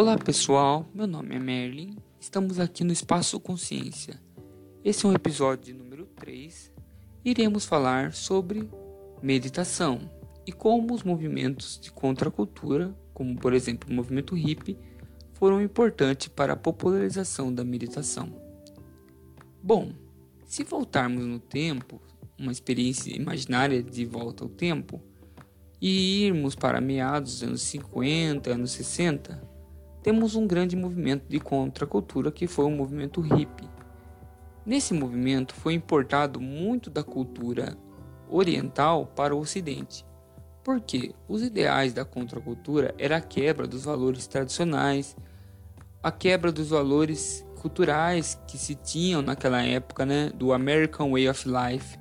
Olá pessoal, meu nome é Merlin, estamos aqui no Espaço Consciência. Esse é um episódio número 3. Iremos falar sobre meditação e como os movimentos de contracultura, como por exemplo o movimento hippie, foram importantes para a popularização da meditação. Bom, se voltarmos no tempo, uma experiência imaginária de volta ao tempo, e irmos para meados dos anos 50, anos 60, temos um grande movimento de contracultura que foi o movimento hippie. Nesse movimento foi importado muito da cultura oriental para o ocidente, porque os ideais da contracultura era a quebra dos valores tradicionais, a quebra dos valores culturais que se tinham naquela época, né, do American Way of Life,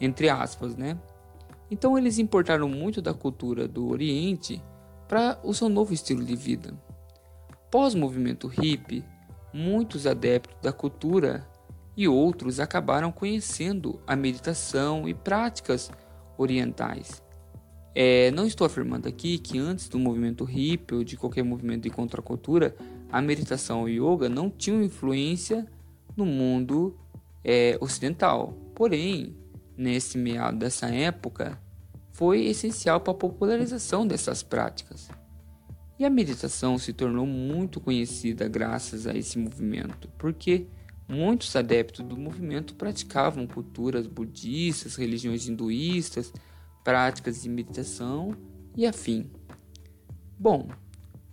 entre aspas, né? Então eles importaram muito da cultura do Oriente para o seu novo estilo de vida. Pós-movimento hippie, muitos adeptos da cultura e outros acabaram conhecendo a meditação e práticas orientais. É, não estou afirmando aqui que antes do movimento hippie ou de qualquer movimento de contracultura, a meditação e o yoga não tinham influência no mundo é, ocidental. Porém, nesse meado dessa época, foi essencial para a popularização dessas práticas. E a meditação se tornou muito conhecida graças a esse movimento, porque muitos adeptos do movimento praticavam culturas budistas, religiões hinduístas, práticas de meditação e afim. Bom,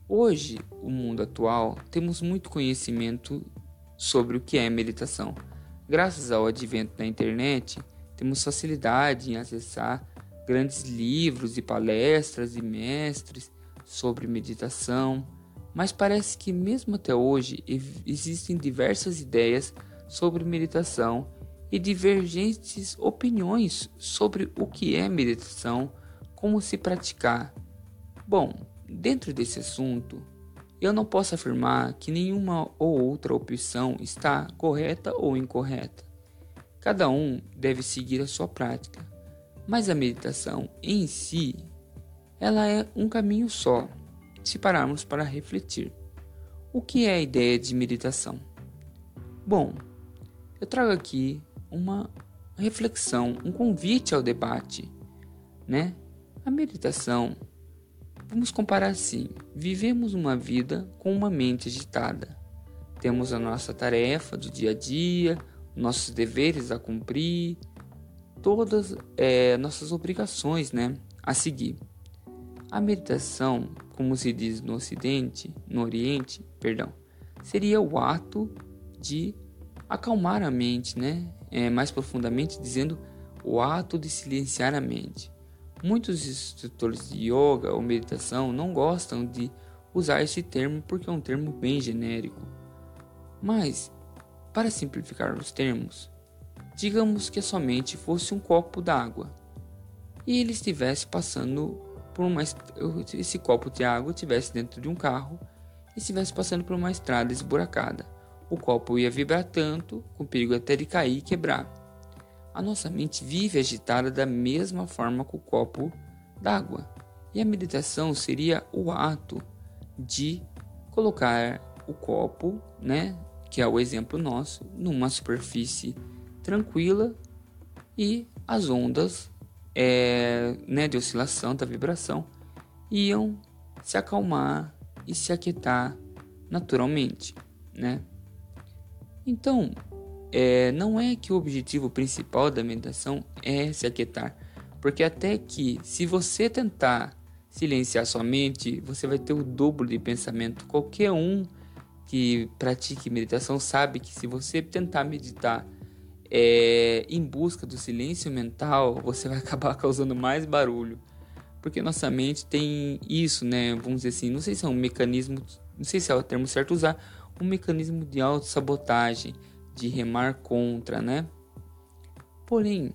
hoje, o mundo atual, temos muito conhecimento sobre o que é meditação. Graças ao advento da internet, temos facilidade em acessar grandes livros e palestras e mestres sobre meditação, mas parece que mesmo até hoje existem diversas ideias sobre meditação e divergentes opiniões sobre o que é meditação, como se praticar. Bom, dentro desse assunto, eu não posso afirmar que nenhuma ou outra opção está correta ou incorreta. Cada um deve seguir a sua prática, mas a meditação em si ela é um caminho só, se pararmos para refletir. O que é a ideia de meditação? Bom, eu trago aqui uma reflexão, um convite ao debate, né? A meditação, vamos comparar assim: vivemos uma vida com uma mente agitada. Temos a nossa tarefa do dia a dia, nossos deveres a cumprir, todas é, nossas obrigações, né, a seguir. A meditação, como se diz no Ocidente, no Oriente, perdão, seria o ato de acalmar a mente, né? É, mais profundamente dizendo, o ato de silenciar a mente. Muitos instrutores de yoga ou meditação não gostam de usar esse termo porque é um termo bem genérico. Mas, para simplificar os termos, digamos que a sua mente fosse um copo d'água e ele estivesse passando por uma esse copo de água estivesse dentro de um carro e estivesse passando por uma estrada esburacada. O copo ia vibrar tanto, com perigo até de cair e quebrar. A nossa mente vive agitada da mesma forma que o copo d'água. E a meditação seria o ato de colocar o copo, né, que é o exemplo nosso, numa superfície tranquila e as ondas é, né, de oscilação, da vibração, iam se acalmar e se aquietar naturalmente, né? Então, é, não é que o objetivo principal da meditação é se aquietar, porque até que se você tentar silenciar sua mente, você vai ter o dobro de pensamento. Qualquer um que pratique meditação sabe que se você tentar meditar é, em busca do silêncio mental, você vai acabar causando mais barulho. Porque nossa mente tem isso, né? Vamos dizer assim, não sei se é um mecanismo, não sei se é o termo certo usar, um mecanismo de autossabotagem, de remar contra, né? Porém,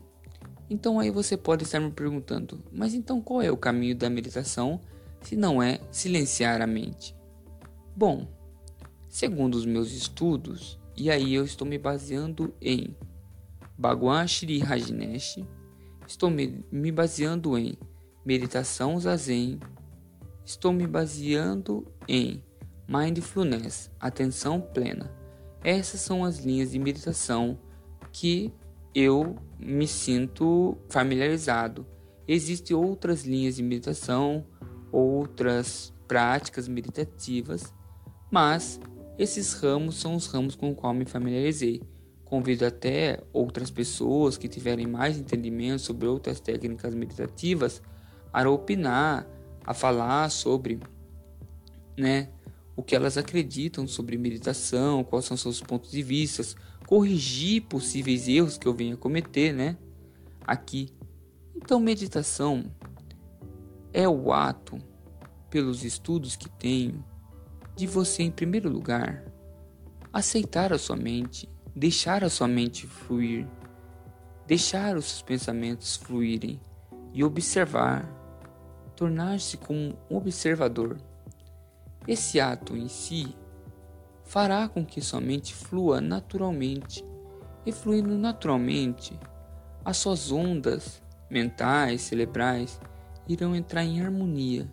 então aí você pode estar me perguntando, mas então qual é o caminho da meditação se não é silenciar a mente? Bom, segundo os meus estudos, e aí eu estou me baseando em Bhagwan Shri Rajneesh, estou me, me baseando em meditação zazen, estou me baseando em Mindfulness, atenção plena. Essas são as linhas de meditação que eu me sinto familiarizado. Existem outras linhas de meditação, outras práticas meditativas, mas esses ramos são os ramos com os quais me familiarizei. Convido até outras pessoas que tiverem mais entendimento sobre outras técnicas meditativas a opinar, a falar sobre, né, o que elas acreditam sobre meditação, quais são seus pontos de vista, corrigir possíveis erros que eu venha cometer, né, aqui. Então, meditação é o ato, pelos estudos que tenho, de você, em primeiro lugar, aceitar a sua mente, deixar a sua mente fluir, deixar os seus pensamentos fluírem e observar, tornar-se como um observador. Esse ato em si fará com que sua mente flua naturalmente, e fluindo naturalmente, as suas ondas mentais, cerebrais irão entrar em harmonia,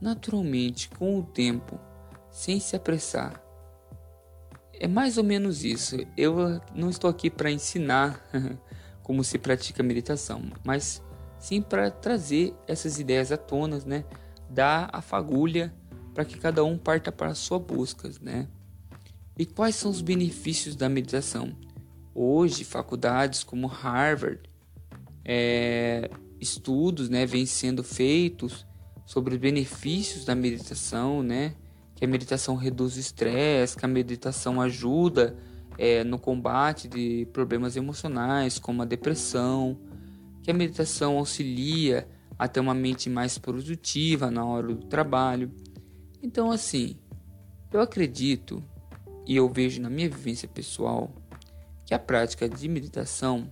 naturalmente com o tempo sem se apressar. É mais ou menos isso. Eu não estou aqui para ensinar como se pratica meditação, mas sim para trazer essas ideias à tona, né? Dar a fagulha para que cada um parta para a sua busca, né? E quais são os benefícios da meditação? Hoje, faculdades como Harvard, é, estudos, né, vêm sendo feitos sobre os benefícios da meditação, né? Que a meditação reduz o estresse, que a meditação ajuda é, no combate de problemas emocionais, como a depressão, que a meditação auxilia a ter uma mente mais produtiva na hora do trabalho. Então, assim, eu acredito e eu vejo na minha vivência pessoal que a prática de meditação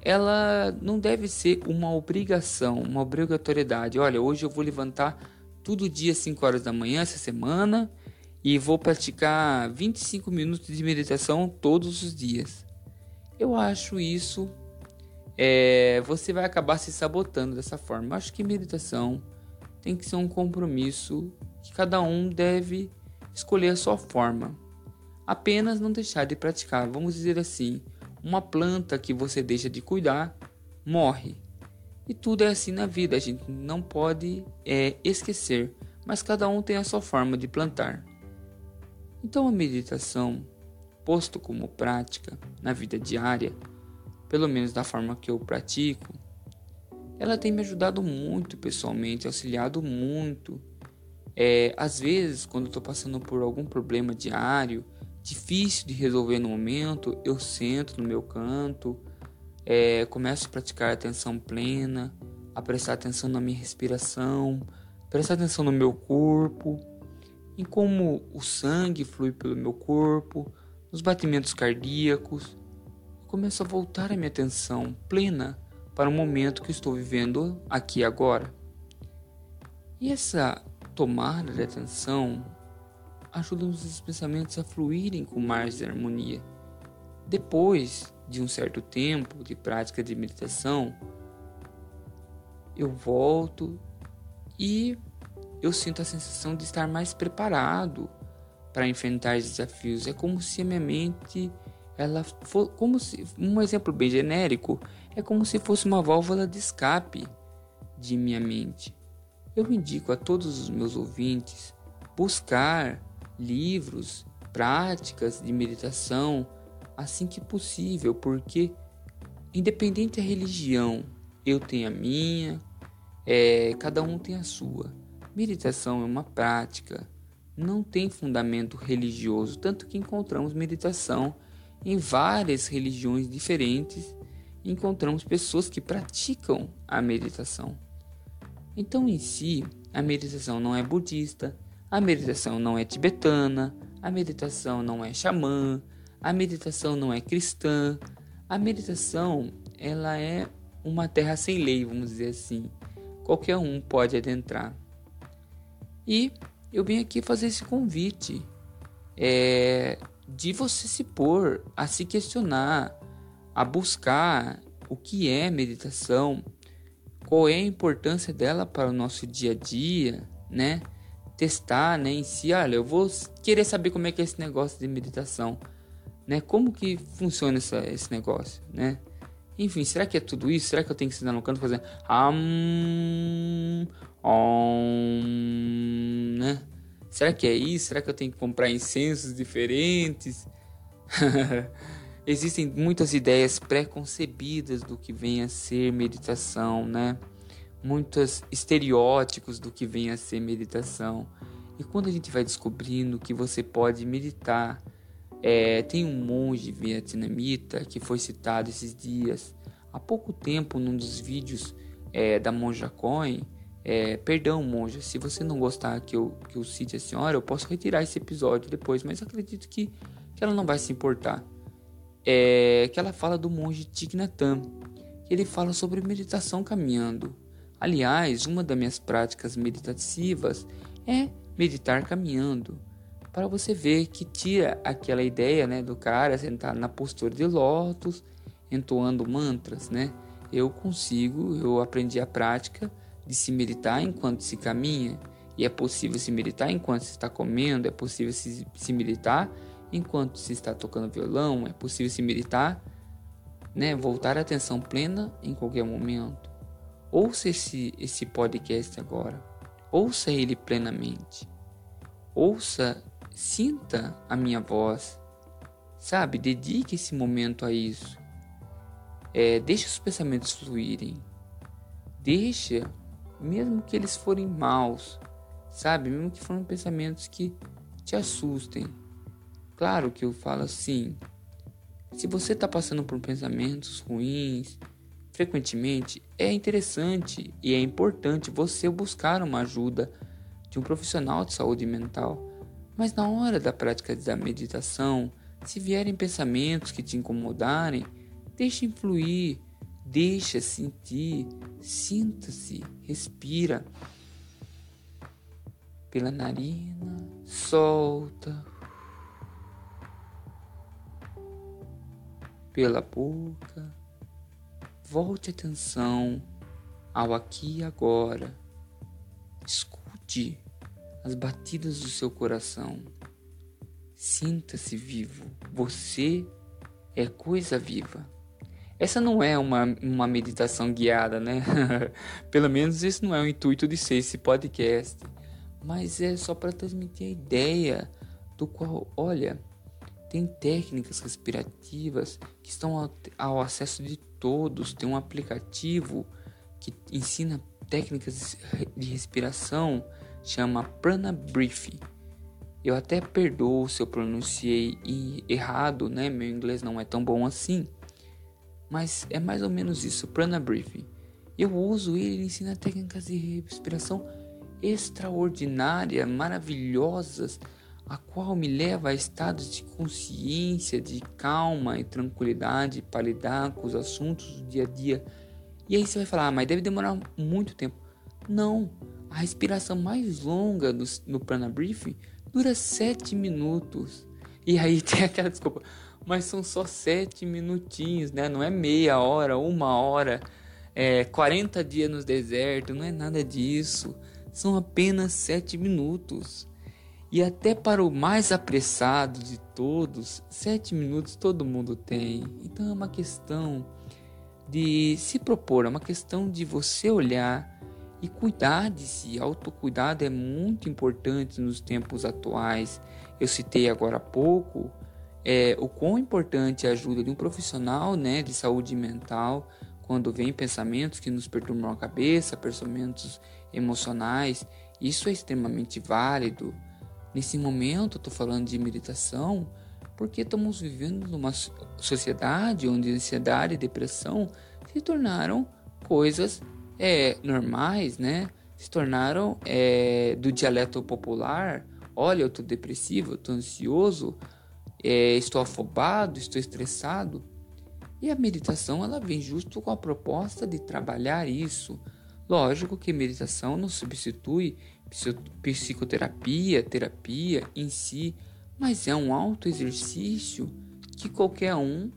ela não deve ser uma obrigação, uma obrigatoriedade. Olha, hoje eu vou levantar todo dia 5 horas da manhã essa semana e vou praticar 25 minutos de meditação todos os dias. Eu acho isso é, você vai acabar se sabotando dessa forma. Eu acho que meditação tem que ser um compromisso que cada um deve escolher a sua forma. Apenas não deixar de praticar. Vamos dizer assim, uma planta que você deixa de cuidar morre. E tudo é assim na vida, a gente não pode é, esquecer, mas cada um tem a sua forma de plantar. Então a meditação, posto como prática na vida diária, pelo menos da forma que eu pratico, ela tem me ajudado muito pessoalmente, auxiliado muito. É, às vezes, quando estou passando por algum problema diário, difícil de resolver no momento, eu sento no meu canto é, começo a praticar atenção plena, a prestar atenção na minha respiração, prestar atenção no meu corpo, em como o sangue flui pelo meu corpo, nos batimentos cardíacos. Começo a voltar a minha atenção plena para o momento que estou vivendo aqui e agora. E essa tomada de atenção ajuda os pensamentos a fluírem com mais harmonia. Depois de um certo tempo de prática de meditação, eu volto e eu sinto a sensação de estar mais preparado para enfrentar os desafios. É como se a minha mente, ela for, como se, um exemplo bem genérico, é como se fosse uma válvula de escape de minha mente. Eu indico a todos os meus ouvintes buscar livros, práticas de meditação assim que possível, porque independente da religião, eu tenho a minha, é, cada um tem a sua. Meditação é uma prática, não tem fundamento religioso, tanto que encontramos meditação em várias religiões diferentes, encontramos pessoas que praticam a meditação. Então, em si, a meditação não é budista, a meditação não é tibetana, a meditação não é xamã, a meditação não é cristã. A meditação, ela é uma terra sem lei, vamos dizer assim. Qualquer um pode adentrar. E eu venho aqui fazer esse convite é, de você se pôr a se questionar, a buscar o que é meditação, qual é a importância dela para o nosso dia a dia, né? testar, né, em si, olha, eu vou querer saber como é que é esse negócio de meditação, né? Como que funciona essa, esse negócio, né? Enfim, será que é tudo isso? Será que eu tenho que sentar no canto fazendo um, um, né? Será que é isso? Será que eu tenho que comprar incensos diferentes? Existem muitas ideias pré-concebidas do que vem a ser meditação, né? Muitos estereótipos do que vem a ser meditação. E quando a gente vai descobrindo que você pode meditar, é, tem um monge vietnamita que foi citado esses dias, há pouco tempo, num dos vídeos é, da Monja Coin. É, perdão, monja, se você não gostar que eu, que eu cite a senhora, eu posso retirar esse episódio depois, mas acredito que, que ela não vai se importar é, que ela fala do monge Thich que ele fala sobre meditação caminhando. Aliás, uma das minhas práticas meditativas é meditar caminhando, para você ver que tira aquela ideia, né, do cara sentar na postura de lótus, entoando mantras, né? Eu consigo, eu aprendi a prática de se meditar enquanto se caminha, e é possível se meditar enquanto se está comendo, é possível se, se meditar Enquanto se está tocando violão, é possível se meditar, né, voltar a atenção plena em qualquer momento. Ouça esse, esse podcast agora. Ouça ele plenamente. Ouça, sinta a minha voz. Sabe, dedique esse momento a isso. É, deixe os pensamentos fluírem. Deixa, mesmo que eles forem maus, sabe? Mesmo que forem pensamentos que te assustem Claro que eu falo assim. Se você está passando por pensamentos ruins, frequentemente, é interessante e é importante você buscar uma ajuda de um profissional de saúde mental. Mas na hora da prática da meditação, se vierem pensamentos que te incomodarem, deixe fluir, deixa sentir, sinta-se, respira pela narina, solta pela boca. Volte atenção ao aqui e agora. Escute as batidas do seu coração. Sinta-se vivo. Você é coisa viva. Essa não é uma, uma meditação guiada, né? Pelo menos esse não é o intuito de ser esse podcast. Mas é só para transmitir a ideia do qual, olha, tem técnicas respirativas que estão ao, ao acesso de todos. Tem um aplicativo que ensina técnicas de respiração, chama Prana Brief. Eu até perdoo se eu pronunciei errado, né? Meu inglês não é tão bom assim. Mas é mais ou menos isso, Prana Brief. Eu uso ele, ele ensina técnicas de respiração extraordinárias, maravilhosas, a qual me leva a estados de consciência, de calma e tranquilidade para lidar com os assuntos do dia a dia. E aí você vai falar, ah, mas deve demorar muito tempo. Não, a respiração mais longa no Prana Briefing dura 7 minutos. E aí tem aquela desculpa, mas são só 7 minutinhos, né? Não é meia hora, uma hora, é 40 dias no deserto, não é nada disso. São apenas 7 minutos. E até para o mais apressado de todos, sete minutos todo mundo tem. Então é uma questão de se propor, é uma questão de você olhar e cuidar de si. Autocuidado é muito importante nos tempos atuais. Eu citei agora há pouco é, o quão importante é a ajuda de um profissional né, de saúde mental quando vem pensamentos que nos perturbam a cabeça, pensamentos emocionais. Isso é extremamente válido. Nesse momento, estou falando de meditação porque estamos vivendo numa sociedade onde ansiedade e depressão se tornaram coisas é, normais, né? Se tornaram é, do dialeto popular. Olha, eu estou depressivo, eu estou ansioso, é, estou afobado, estou estressado. E a meditação ela vem justo com a proposta de trabalhar isso. Lógico que meditação não substitui psicoterapia, terapia em si, mas é um auto exercício que qualquer um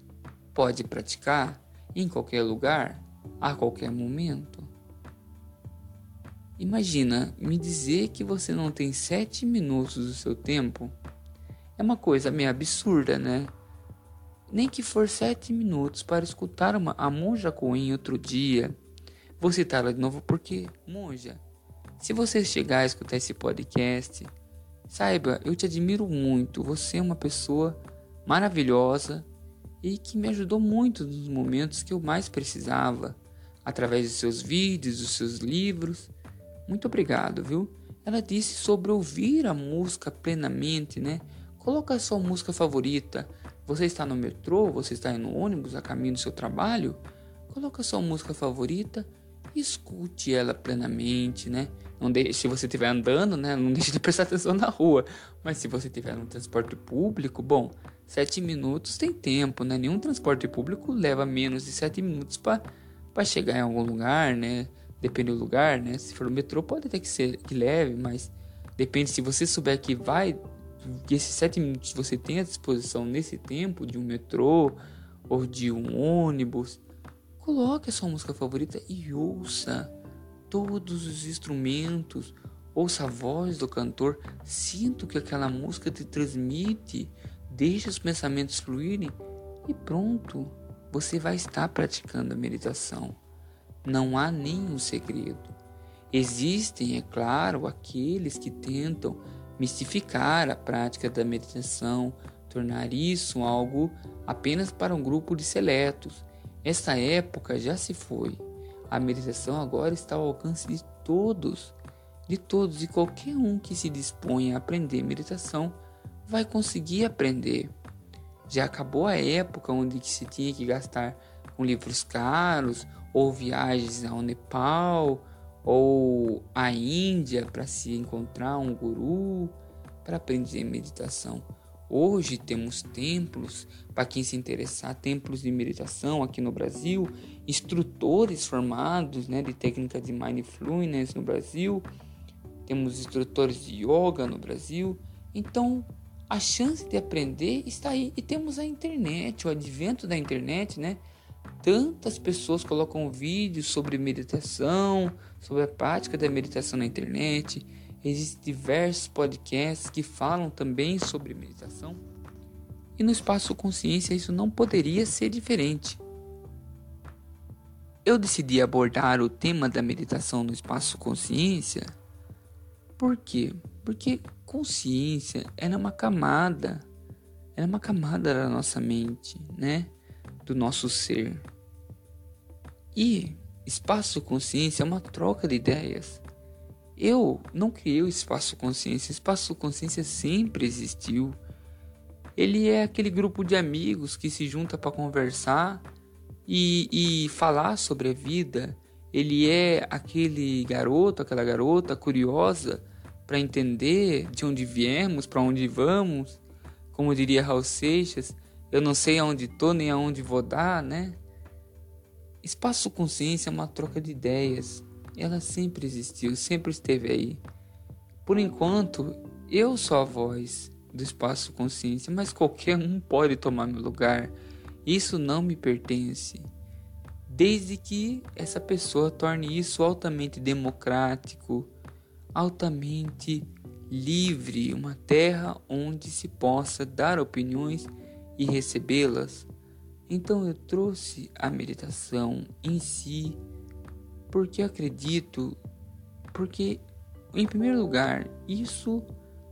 pode praticar em qualquer lugar, a qualquer momento. Imagina me dizer que você não tem sete minutos do seu tempo. É uma coisa meio absurda, né? Nem que for sete minutos para escutar uma, a Monja Coen outro dia. Vou citá-la de novo porque, Monja, se você chegar a escutar esse podcast, saiba, eu te admiro muito. Você é uma pessoa maravilhosa e que me ajudou muito nos momentos que eu mais precisava, através dos seus vídeos, dos seus livros. Muito obrigado, viu? Ela disse sobre ouvir a música plenamente, né? Coloca a sua música favorita. Você está no metrô, você está no ônibus a caminho do seu trabalho? Coloca a sua música favorita e escute ela plenamente, né? Não deixe, se você estiver andando, né? Não deixe de prestar atenção na rua. Mas se você estiver no transporte público, bom, sete minutos tem tempo, né? Nenhum transporte público leva menos de sete minutos para chegar em algum lugar, né? Depende do lugar, né? Se for o metrô, pode até que ser que leve, mas depende se você souber que vai, que esses sete minutos você tem à disposição nesse tempo de um metrô ou de um ônibus, coloque a sua música favorita e ouça todos os instrumentos, ouça a voz do cantor, sinta que aquela música te transmite, deixe os pensamentos fluírem e pronto, você vai estar praticando a meditação. Não há nenhum segredo. Existem, é claro, aqueles que tentam mistificar a prática da meditação, tornar isso algo apenas para um grupo de seletos. Essa época já se foi. A meditação agora está ao alcance de todos, de todos e qualquer um que se dispõe a aprender meditação vai conseguir aprender. Já acabou a época onde se tinha que gastar com livros caros ou viagens ao Nepal ou à Índia para se encontrar um guru para aprender meditação. Hoje temos templos, para quem se interessar, templos de meditação aqui no Brasil, instrutores formados né, de técnica de mindfulness no Brasil, temos instrutores de yoga no Brasil. Então, a chance de aprender está aí. E temos a internet, o advento da internet, né? Tantas pessoas colocam vídeos sobre meditação, sobre a prática da meditação na internet. Existem diversos podcasts que falam também sobre meditação. E no espaço consciência isso não poderia ser diferente. Eu decidi abordar o tema da meditação no espaço consciência. Por quê? Porque consciência é uma camada, é uma camada da nossa mente, né? Do nosso ser. E espaço consciência é uma troca de ideias. Eu não criei o espaço consciência, o espaço consciência sempre existiu. Ele é aquele grupo de amigos que se junta para conversar e, e falar sobre a vida. Ele é aquele garoto, aquela garota curiosa para entender de onde viemos, para onde vamos. Como diria Raul Seixas, eu não sei aonde estou nem aonde vou dar, né? Espaço consciência é uma troca de ideias, ela sempre existiu, sempre esteve aí. Por enquanto, eu sou a voz do espaço consciência, mas qualquer um pode tomar meu lugar. Isso não me pertence. Desde que essa pessoa torne isso altamente democrático, altamente livre, uma terra onde se possa dar opiniões e recebê-las. Então eu trouxe a meditação em si porque acredito, porque, em primeiro lugar, isso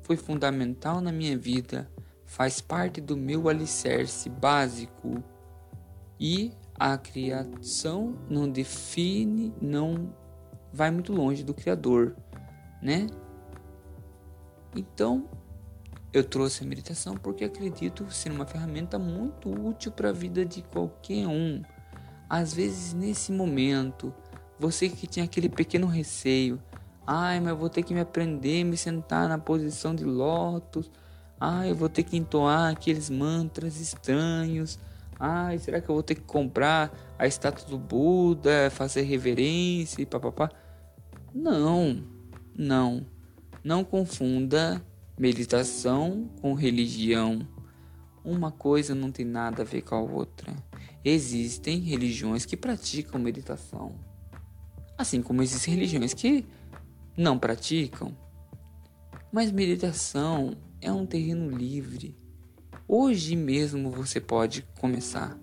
foi fundamental na minha vida, faz parte do meu alicerce básico. E a criação não define, não vai muito longe do Criador, né? Então, eu trouxe a meditação porque acredito ser uma ferramenta muito útil para a vida de qualquer um. Às vezes, nesse momento, você que tinha aquele pequeno receio. Ai, mas eu vou ter que me aprender, me sentar na posição de lótus. Ai, eu vou ter que entoar aqueles mantras estranhos. Ai, será que eu vou ter que comprar a estátua do Buda, fazer reverência e papapá? Não, não. Não confunda meditação com religião. Uma coisa não tem nada a ver com a outra. Existem religiões que praticam meditação. Assim como existem religiões que não praticam? Mas meditação é um terreno livre. Hoje mesmo você pode começar.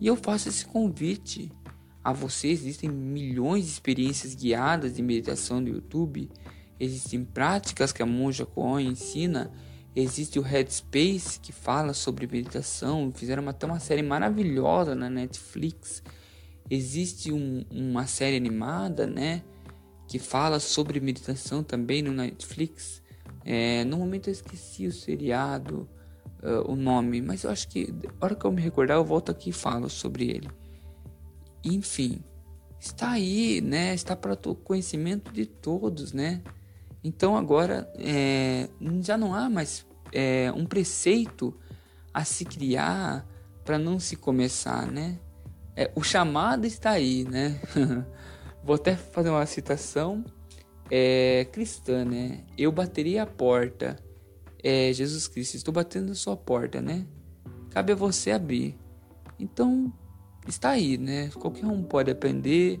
E eu faço esse convite a você. Existem milhões de experiências guiadas de meditação no YouTube. Existem práticas que a Monja Coen ensina. Existe o Headspace que fala sobre meditação. Fizeram até uma série maravilhosa na Netflix. Existe um, uma série animada, né? Que fala sobre meditação também no Netflix. É, no momento eu esqueci o seriado, uh, o nome, mas eu acho que, a hora que eu me recordar, eu volto aqui e falo sobre ele. Enfim, está aí, né? Está para o conhecimento de todos, né? Então agora é, já não há mais é, um preceito a se criar para não se começar, né? É, o chamado está aí, né? Vou até fazer uma citação é, cristã, né? Eu bateria a porta. É, Jesus Cristo, estou batendo a sua porta, né? Cabe a você abrir. Então, está aí, né? Qualquer um pode aprender.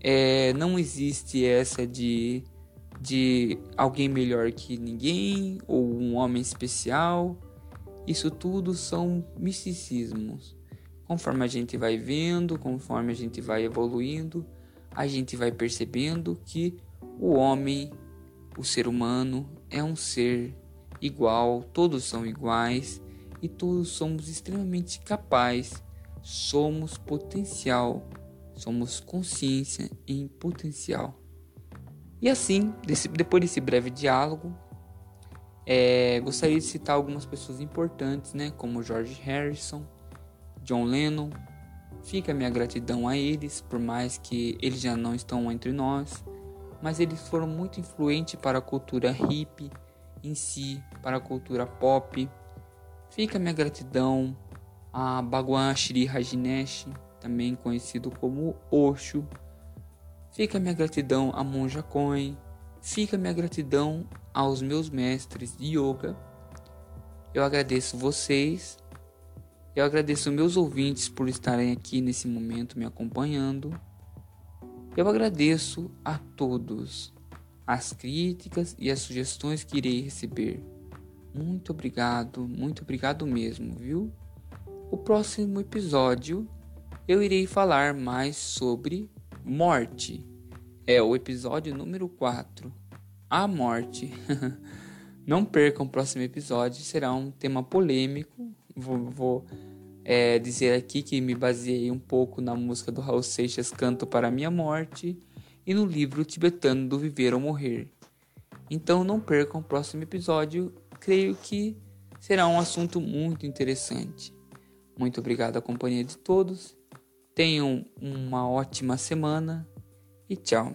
É, não existe essa de, de alguém melhor que ninguém ou um homem especial. Isso tudo são misticismos. Conforme a gente vai vendo, conforme a gente vai evoluindo, a gente vai percebendo que o homem, o ser humano, é um ser igual, todos são iguais e todos somos extremamente capazes. Somos potencial, somos consciência em potencial. E assim, desse, depois desse breve diálogo, é, gostaria de citar algumas pessoas importantes, né, como George Harrison, John Lennon. Fica minha gratidão a eles, por mais que eles já não estão entre nós mas eles foram muito influentes para a cultura hip em si, para a cultura pop. Fica minha gratidão a Bhagwan Shri Rajneesh, também conhecido como Osho. Fica minha gratidão a Monja Coen. Fica minha gratidão aos meus mestres de yoga. Eu agradeço vocês. Eu agradeço meus ouvintes por estarem aqui nesse momento me acompanhando. Eu agradeço a todos as críticas e as sugestões que irei receber. Muito obrigado, muito obrigado mesmo, viu? O próximo episódio eu irei falar mais sobre morte. É o episódio número 4. A morte. Não percam o próximo episódio, será um tema polêmico. Vou, vou é, dizer aqui que me baseei um pouco na música do Raul Seixas Canto para Minha Morte e no livro tibetano do Viver ou Morrer. Então não percam o próximo episódio, creio que será um assunto muito interessante. Muito obrigado à companhia de todos, tenham uma ótima semana e tchau.